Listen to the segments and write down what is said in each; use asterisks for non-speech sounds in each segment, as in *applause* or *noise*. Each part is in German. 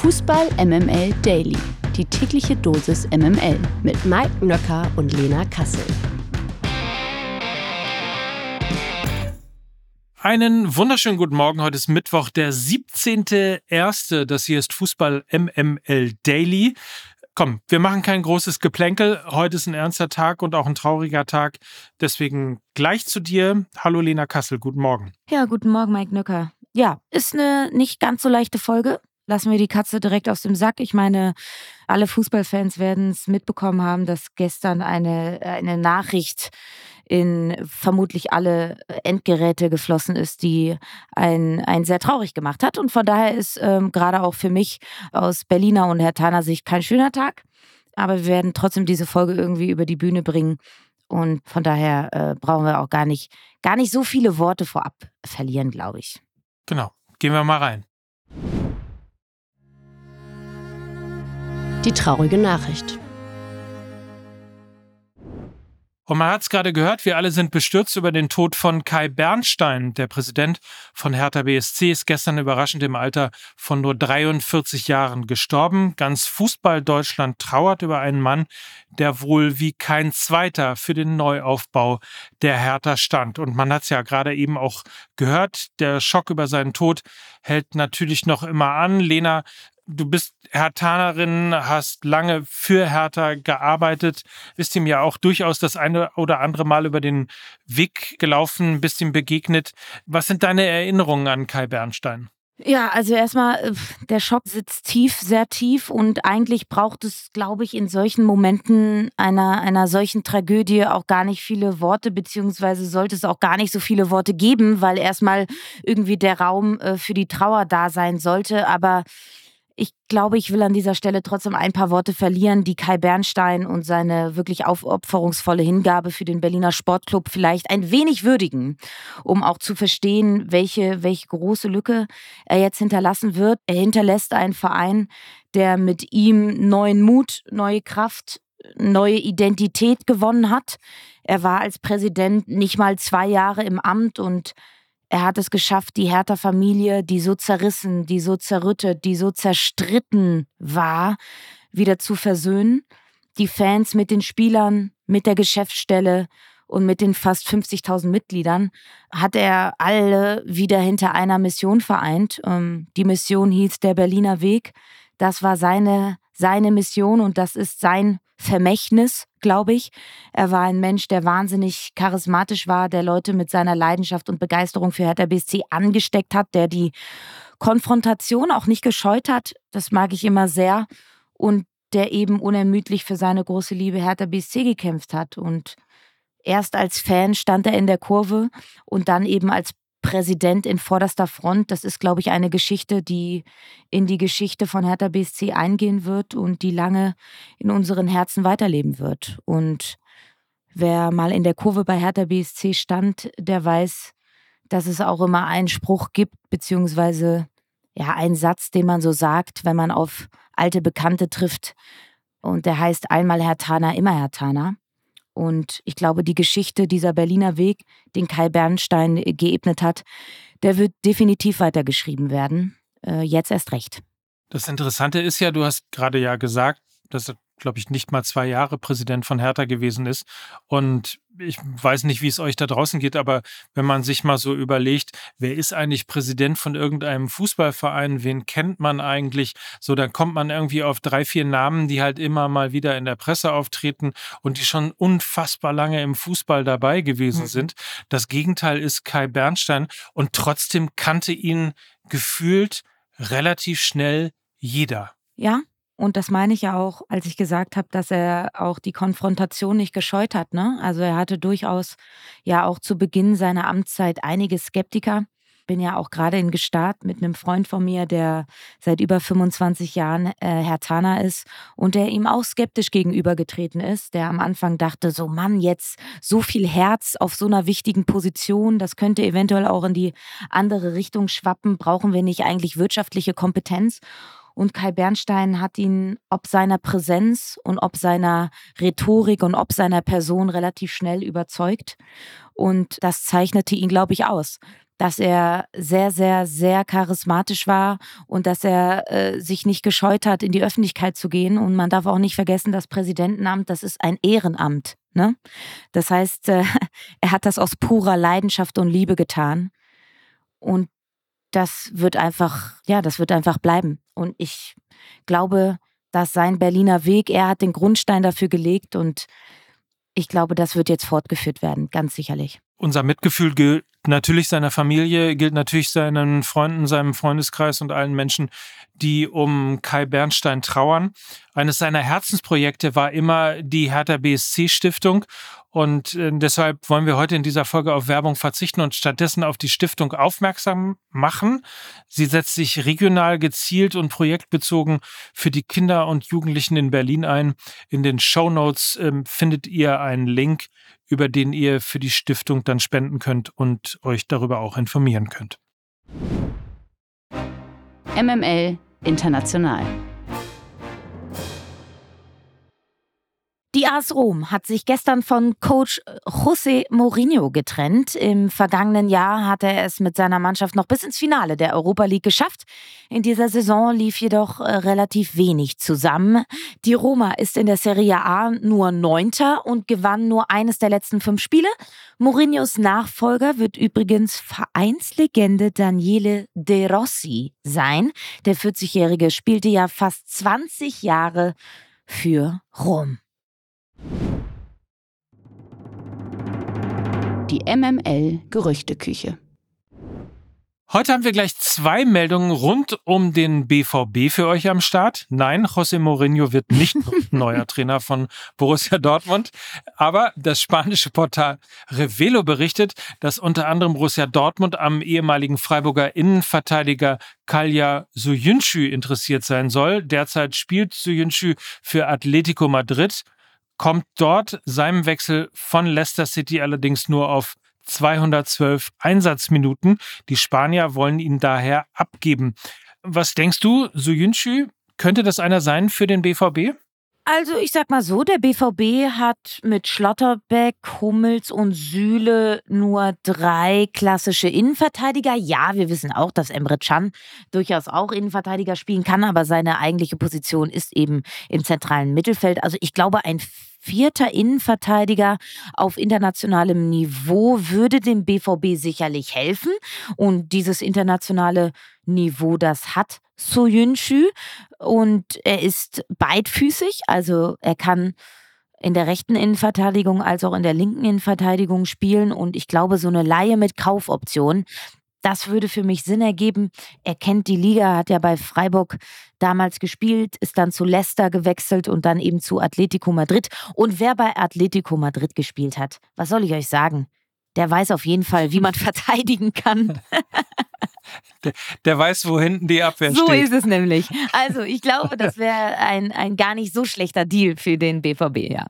Fußball MML Daily. Die tägliche Dosis MML mit Mike Nöcker und Lena Kassel. Einen wunderschönen guten Morgen. Heute ist Mittwoch, der 17.01. Das hier ist Fußball MML Daily. Komm, wir machen kein großes Geplänkel. Heute ist ein ernster Tag und auch ein trauriger Tag. Deswegen gleich zu dir. Hallo Lena Kassel, guten Morgen. Ja, guten Morgen, Mike Nöcker. Ja, ist eine nicht ganz so leichte Folge. Lassen wir die Katze direkt aus dem Sack. Ich meine, alle Fußballfans werden es mitbekommen haben, dass gestern eine, eine Nachricht in vermutlich alle Endgeräte geflossen ist, die einen, einen sehr traurig gemacht hat. Und von daher ist ähm, gerade auch für mich aus Berliner und Hertaner Sicht kein schöner Tag. Aber wir werden trotzdem diese Folge irgendwie über die Bühne bringen. Und von daher äh, brauchen wir auch gar nicht, gar nicht so viele Worte vorab verlieren, glaube ich. Genau. Gehen wir mal rein. Die traurige Nachricht. Und man hat es gerade gehört, wir alle sind bestürzt über den Tod von Kai Bernstein. Der Präsident von Hertha BSC ist gestern überraschend im Alter von nur 43 Jahren gestorben. Ganz Fußball Deutschland trauert über einen Mann, der wohl wie kein zweiter für den Neuaufbau der Hertha stand. Und man hat es ja gerade eben auch gehört, der Schock über seinen Tod hält natürlich noch immer an. Lena, du bist Hertanerin, hast lange für Hertha gearbeitet, bist ihm ja auch durchaus das eine oder andere Mal über den Weg gelaufen, bist ihm begegnet. Was sind deine Erinnerungen an Kai Bernstein? Ja, also erstmal, äh, der Schock sitzt tief, sehr tief und eigentlich braucht es, glaube ich, in solchen Momenten einer, einer solchen Tragödie auch gar nicht viele Worte, beziehungsweise sollte es auch gar nicht so viele Worte geben, weil erstmal irgendwie der Raum äh, für die Trauer da sein sollte. Aber ich glaube, ich will an dieser Stelle trotzdem ein paar Worte verlieren, die Kai Bernstein und seine wirklich aufopferungsvolle Hingabe für den Berliner Sportclub vielleicht ein wenig würdigen, um auch zu verstehen, welche, welche große Lücke er jetzt hinterlassen wird. Er hinterlässt einen Verein, der mit ihm neuen Mut, neue Kraft, neue Identität gewonnen hat. Er war als Präsident nicht mal zwei Jahre im Amt und er hat es geschafft, die Hertha-Familie, die so zerrissen, die so zerrüttet, die so zerstritten war, wieder zu versöhnen. Die Fans mit den Spielern, mit der Geschäftsstelle und mit den fast 50.000 Mitgliedern hat er alle wieder hinter einer Mission vereint. Ähm, die Mission hieß der Berliner Weg. Das war seine, seine Mission und das ist sein Vermächtnis, glaube ich. Er war ein Mensch, der wahnsinnig charismatisch war, der Leute mit seiner Leidenschaft und Begeisterung für Hertha BSC angesteckt hat, der die Konfrontation auch nicht gescheut hat. Das mag ich immer sehr. Und der eben unermüdlich für seine große Liebe Hertha BSC gekämpft hat. Und erst als Fan stand er in der Kurve und dann eben als Präsident in vorderster Front. Das ist, glaube ich, eine Geschichte, die in die Geschichte von Hertha BSC eingehen wird und die lange in unseren Herzen weiterleben wird. Und wer mal in der Kurve bei Hertha BSC stand, der weiß, dass es auch immer einen Spruch gibt, beziehungsweise ja, einen Satz, den man so sagt, wenn man auf alte Bekannte trifft. Und der heißt einmal Herr Tana, immer Herr Tana. Und ich glaube, die Geschichte dieser Berliner Weg, den Kai Bernstein äh, geebnet hat, der wird definitiv weitergeschrieben werden. Äh, jetzt erst recht. Das Interessante ist ja, du hast gerade ja gesagt, dass glaube ich, nicht mal zwei Jahre Präsident von Hertha gewesen ist. Und ich weiß nicht, wie es euch da draußen geht, aber wenn man sich mal so überlegt, wer ist eigentlich Präsident von irgendeinem Fußballverein, wen kennt man eigentlich, so dann kommt man irgendwie auf drei, vier Namen, die halt immer mal wieder in der Presse auftreten und die schon unfassbar lange im Fußball dabei gewesen mhm. sind. Das Gegenteil ist Kai Bernstein und trotzdem kannte ihn gefühlt relativ schnell jeder. Ja, und das meine ich ja auch, als ich gesagt habe, dass er auch die Konfrontation nicht gescheut hat. Ne? Also er hatte durchaus ja auch zu Beginn seiner Amtszeit einige Skeptiker. Bin ja auch gerade in Gestart mit einem Freund von mir, der seit über 25 Jahren äh, Herr Tana ist und der ihm auch skeptisch gegenübergetreten ist, der am Anfang dachte, so Mann, jetzt so viel Herz auf so einer wichtigen Position, das könnte eventuell auch in die andere Richtung schwappen, brauchen wir nicht eigentlich wirtschaftliche Kompetenz? Und Kai Bernstein hat ihn ob seiner Präsenz und ob seiner Rhetorik und ob seiner Person relativ schnell überzeugt. Und das zeichnete ihn, glaube ich, aus. dass er sehr, sehr, sehr charismatisch war und dass er äh, sich nicht gescheut hat, in die Öffentlichkeit zu gehen. Und man darf auch nicht vergessen, das Präsidentenamt, das ist ein Ehrenamt. Ne? Das heißt, äh, *laughs* er hat das aus purer Leidenschaft und Liebe getan. Und das wird einfach, ja, das wird einfach bleiben. Und ich glaube, dass sein Berliner Weg, er hat den Grundstein dafür gelegt und ich glaube, das wird jetzt fortgeführt werden, ganz sicherlich. Unser Mitgefühl gilt natürlich seiner Familie, gilt natürlich seinen Freunden, seinem Freundeskreis und allen Menschen, die um Kai Bernstein trauern. Eines seiner Herzensprojekte war immer die Hertha BSC Stiftung und äh, deshalb wollen wir heute in dieser Folge auf Werbung verzichten und stattdessen auf die Stiftung aufmerksam machen. Sie setzt sich regional gezielt und projektbezogen für die Kinder und Jugendlichen in Berlin ein. In den Show Notes äh, findet ihr einen Link, über den ihr für die Stiftung dann spenden könnt und euch darüber auch informieren könnt. MML International. Die AS Rom hat sich gestern von Coach José Mourinho getrennt. Im vergangenen Jahr hatte er es mit seiner Mannschaft noch bis ins Finale der Europa League geschafft. In dieser Saison lief jedoch äh, relativ wenig zusammen. Die Roma ist in der Serie A nur Neunter und gewann nur eines der letzten fünf Spiele. Mourinhos Nachfolger wird übrigens Vereinslegende Daniele De Rossi sein. Der 40-Jährige spielte ja fast 20 Jahre für Rom. Die MML Gerüchteküche. Heute haben wir gleich zwei Meldungen rund um den BVB für euch am Start. Nein, José Mourinho wird nicht *laughs* neuer Trainer von Borussia Dortmund. Aber das spanische Portal Revelo berichtet, dass unter anderem Borussia Dortmund am ehemaligen Freiburger Innenverteidiger Kalja Suyuncu interessiert sein soll. Derzeit spielt Suyuncu für Atletico Madrid kommt dort seinem Wechsel von Leicester City allerdings nur auf 212 Einsatzminuten. Die Spanier wollen ihn daher abgeben. Was denkst du, Suyuncu, könnte das einer sein für den BVB? Also ich sag mal so, der BVB hat mit Schlotterbeck, Hummels und Süle nur drei klassische Innenverteidiger. Ja, wir wissen auch, dass Emre Can durchaus auch Innenverteidiger spielen kann, aber seine eigentliche Position ist eben im zentralen Mittelfeld. Also ich glaube, ein vierter Innenverteidiger auf internationalem Niveau würde dem BVB sicherlich helfen. Und dieses internationale Niveau, das hat Soyuncu. Und er ist beidfüßig, also er kann in der rechten Innenverteidigung als auch in der linken Innenverteidigung spielen. Und ich glaube, so eine Laie mit Kaufoption, das würde für mich Sinn ergeben. Er kennt die Liga, hat ja bei Freiburg damals gespielt, ist dann zu Leicester gewechselt und dann eben zu Atletico Madrid. Und wer bei Atletico Madrid gespielt hat, was soll ich euch sagen? Der weiß auf jeden Fall, wie man *laughs* verteidigen kann. *laughs* Der, der, weiß, wo hinten die Abwehr so steht. So ist es nämlich. Also ich glaube, das wäre ein, ein gar nicht so schlechter Deal für den BVB, ja.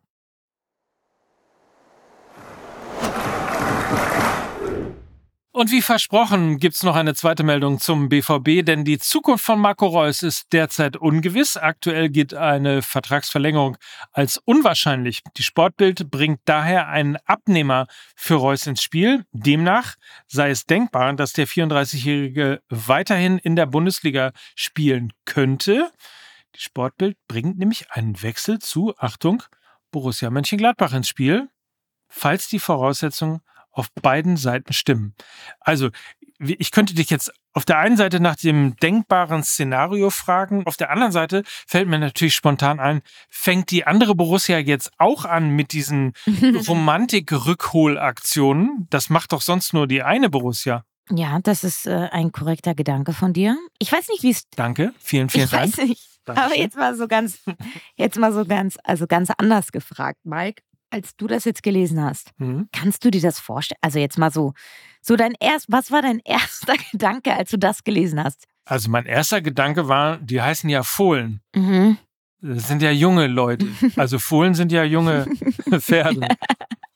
Und wie versprochen gibt's noch eine zweite Meldung zum BVB, denn die Zukunft von Marco Reus ist derzeit ungewiss. Aktuell geht eine Vertragsverlängerung als unwahrscheinlich. Die Sportbild bringt daher einen Abnehmer für Reus ins Spiel. Demnach sei es denkbar, dass der 34-Jährige weiterhin in der Bundesliga spielen könnte. Die Sportbild bringt nämlich einen Wechsel zu, Achtung, Borussia Mönchengladbach ins Spiel, falls die Voraussetzungen auf beiden Seiten stimmen. Also, ich könnte dich jetzt auf der einen Seite nach dem denkbaren Szenario fragen, auf der anderen Seite fällt mir natürlich spontan ein, fängt die andere Borussia jetzt auch an mit diesen *laughs* Romantik-Rückholaktionen? Das macht doch sonst nur die eine Borussia. Ja, das ist äh, ein korrekter Gedanke von dir. Ich weiß nicht, wie es. Danke, vielen, vielen ich Dank. Weiß nicht. Aber jetzt mal so ganz, jetzt mal so ganz, also ganz anders gefragt, Mike als du das jetzt gelesen hast, mhm. kannst du dir das vorstellen? Also jetzt mal so, so dein erst, was war dein *laughs* erster Gedanke, als du das gelesen hast? Also mein erster Gedanke war, die heißen ja Fohlen. Mhm. Das sind ja junge Leute. *laughs* Also Fohlen sind ja junge *laughs* Pferde.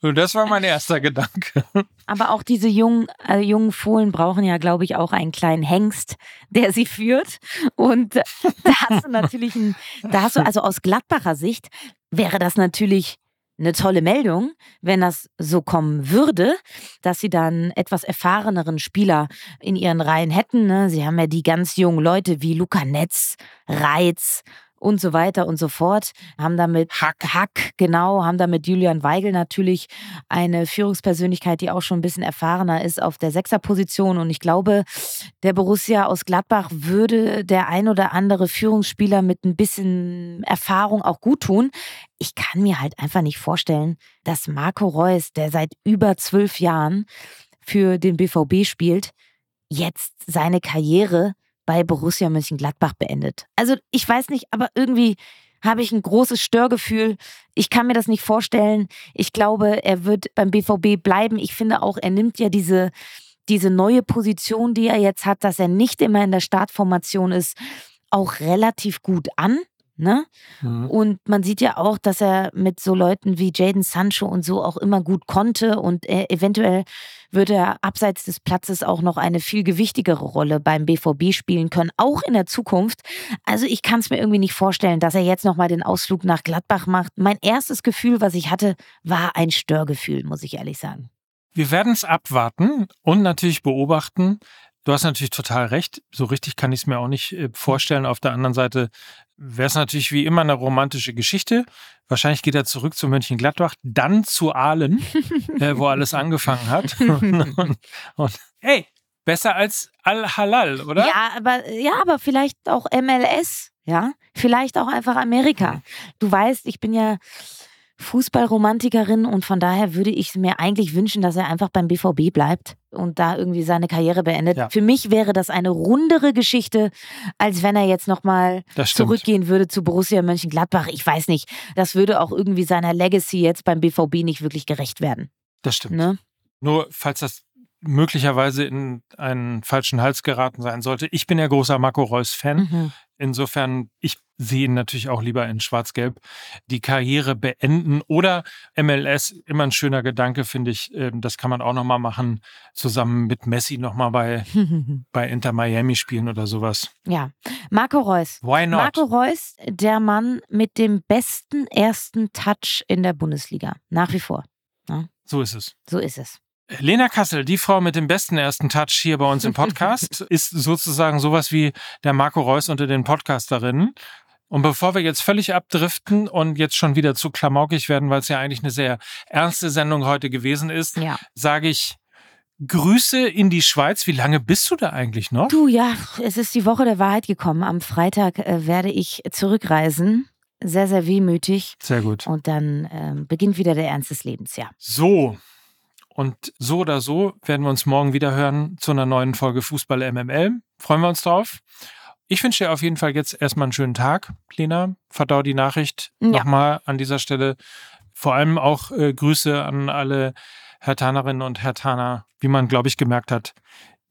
Und das war mein erster Gedanke. Aber auch diese jungen, äh, jungen Fohlen brauchen ja, glaube ich, auch einen kleinen Hengst, der sie führt. Und da hast du natürlich, ein, da hast du also aus Gladbacher Sicht wäre das natürlich eine tolle Meldung, wenn das so kommen würde, dass sie dann etwas erfahreneren Spieler in ihren Reihen hätten. Ne? Sie haben ja die ganz jungen Leute wie Luca Netz, Reitz und so weiter und so fort. Haben damit Hack, Hack genau, haben damit Julian Weigel natürlich eine Führungspersönlichkeit, die auch schon ein bisschen erfahrener ist auf der Sechserposition. Und ich glaube, der Borussia aus Gladbach würde der ein oder andere Führungsspieler mit ein bisschen Erfahrung auch gut tun. Ich kann mir halt einfach nicht vorstellen, dass Marco Reus, der seit über zwölf Jahren für den BVB spielt, jetzt seine Karriere bei Borussia Mönchengladbach beendet. Also ich weiß nicht, aber irgendwie habe ich ein großes Störgefühl. Ich kann mir das nicht vorstellen. Ich glaube, er wird beim BVB bleiben. Ich finde auch, er nimmt ja diese, diese neue Position, die er jetzt hat, dass er nicht immer in der Startformation ist, auch relativ gut an. Ne? Mhm. Und man sieht ja auch, dass er mit so Leuten wie Jaden Sancho und so auch immer gut konnte und er, eventuell würde er abseits des Platzes auch noch eine viel gewichtigere Rolle beim BVB spielen können, auch in der Zukunft. Also ich kann es mir irgendwie nicht vorstellen, dass er jetzt nochmal den Ausflug nach Gladbach macht. Mein erstes Gefühl, was ich hatte, war ein Störgefühl, muss ich ehrlich sagen. Wir werden es abwarten und natürlich beobachten. Du hast natürlich total recht. So richtig kann ich es mir auch nicht äh, vorstellen. Auf der anderen Seite wäre es natürlich wie immer eine romantische Geschichte. Wahrscheinlich geht er zurück zu Mönchengladbach, dann zu Aalen, *laughs* äh, wo alles angefangen hat. und, *laughs* und, und, hey, besser als Al-Halal, oder? Ja, aber, ja, aber vielleicht auch MLS, ja? Vielleicht auch einfach Amerika. Du weißt, ich bin ja Fußballromantikerin und von daher würde ich mir eigentlich wünschen, dass er einfach beim BVB bleibt und da irgendwie seine Karriere beendet. Ja. Für mich wäre das eine rundere Geschichte, als wenn er jetzt nochmal zurückgehen würde zu Borussia Mönchengladbach. Ich weiß nicht, das würde auch irgendwie seiner Legacy jetzt beim BVB nicht wirklich gerecht werden. Das stimmt. Ne? Nur falls das möglicherweise in einen falschen Hals geraten sein sollte. Ich bin ja großer Marco Reus-Fan. Mhm. Insofern, ich sehe ihn natürlich auch lieber in Schwarz-Gelb die Karriere beenden oder MLS, immer ein schöner Gedanke, finde ich. Ähm, das kann man auch nochmal machen, zusammen mit Messi nochmal bei, *laughs* bei Inter Miami spielen oder sowas. Ja, Marco Reus. Why not? Marco Reus, der Mann mit dem besten ersten Touch in der Bundesliga. Nach wie vor. Ja. So ist es. So ist es. Lena Kassel, die Frau mit dem besten ersten Touch hier bei uns im Podcast, *laughs* ist sozusagen sowas wie der Marco Reus unter den Podcasterinnen. Und bevor wir jetzt völlig abdriften und jetzt schon wieder zu klamaukig werden, weil es ja eigentlich eine sehr ernste Sendung heute gewesen ist, ja. sage ich Grüße in die Schweiz. Wie lange bist du da eigentlich noch? Du, ja, es ist die Woche der Wahrheit gekommen. Am Freitag äh, werde ich zurückreisen. Sehr, sehr wehmütig. Sehr gut. Und dann äh, beginnt wieder der Ernst des Lebens, ja. So, und so oder so werden wir uns morgen wieder hören zu einer neuen Folge Fußball MML. Freuen wir uns drauf. Ich wünsche dir auf jeden Fall jetzt erstmal einen schönen Tag, Lena. Verdau die Nachricht ja. nochmal an dieser Stelle. Vor allem auch äh, Grüße an alle Herr Tanerinnen und Herr Taner. Wie man, glaube ich, gemerkt hat,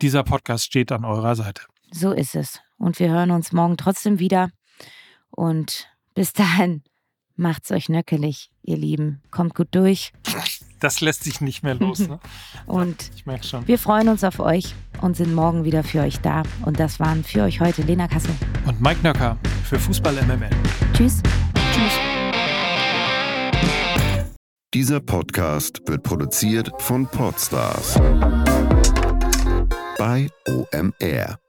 dieser Podcast steht an eurer Seite. So ist es. Und wir hören uns morgen trotzdem wieder. Und bis dahin, macht's euch nöckelig, ihr Lieben. Kommt gut durch das lässt sich nicht mehr los. Ne? *laughs* und ich merke schon. Wir freuen uns auf euch und sind morgen wieder für euch da. Und das waren für euch heute Lena Kassel und Mike Nöcker für Fußball MML. Tschüss. Tschüss. Dieser Podcast wird produziert von Podstars bei OMR.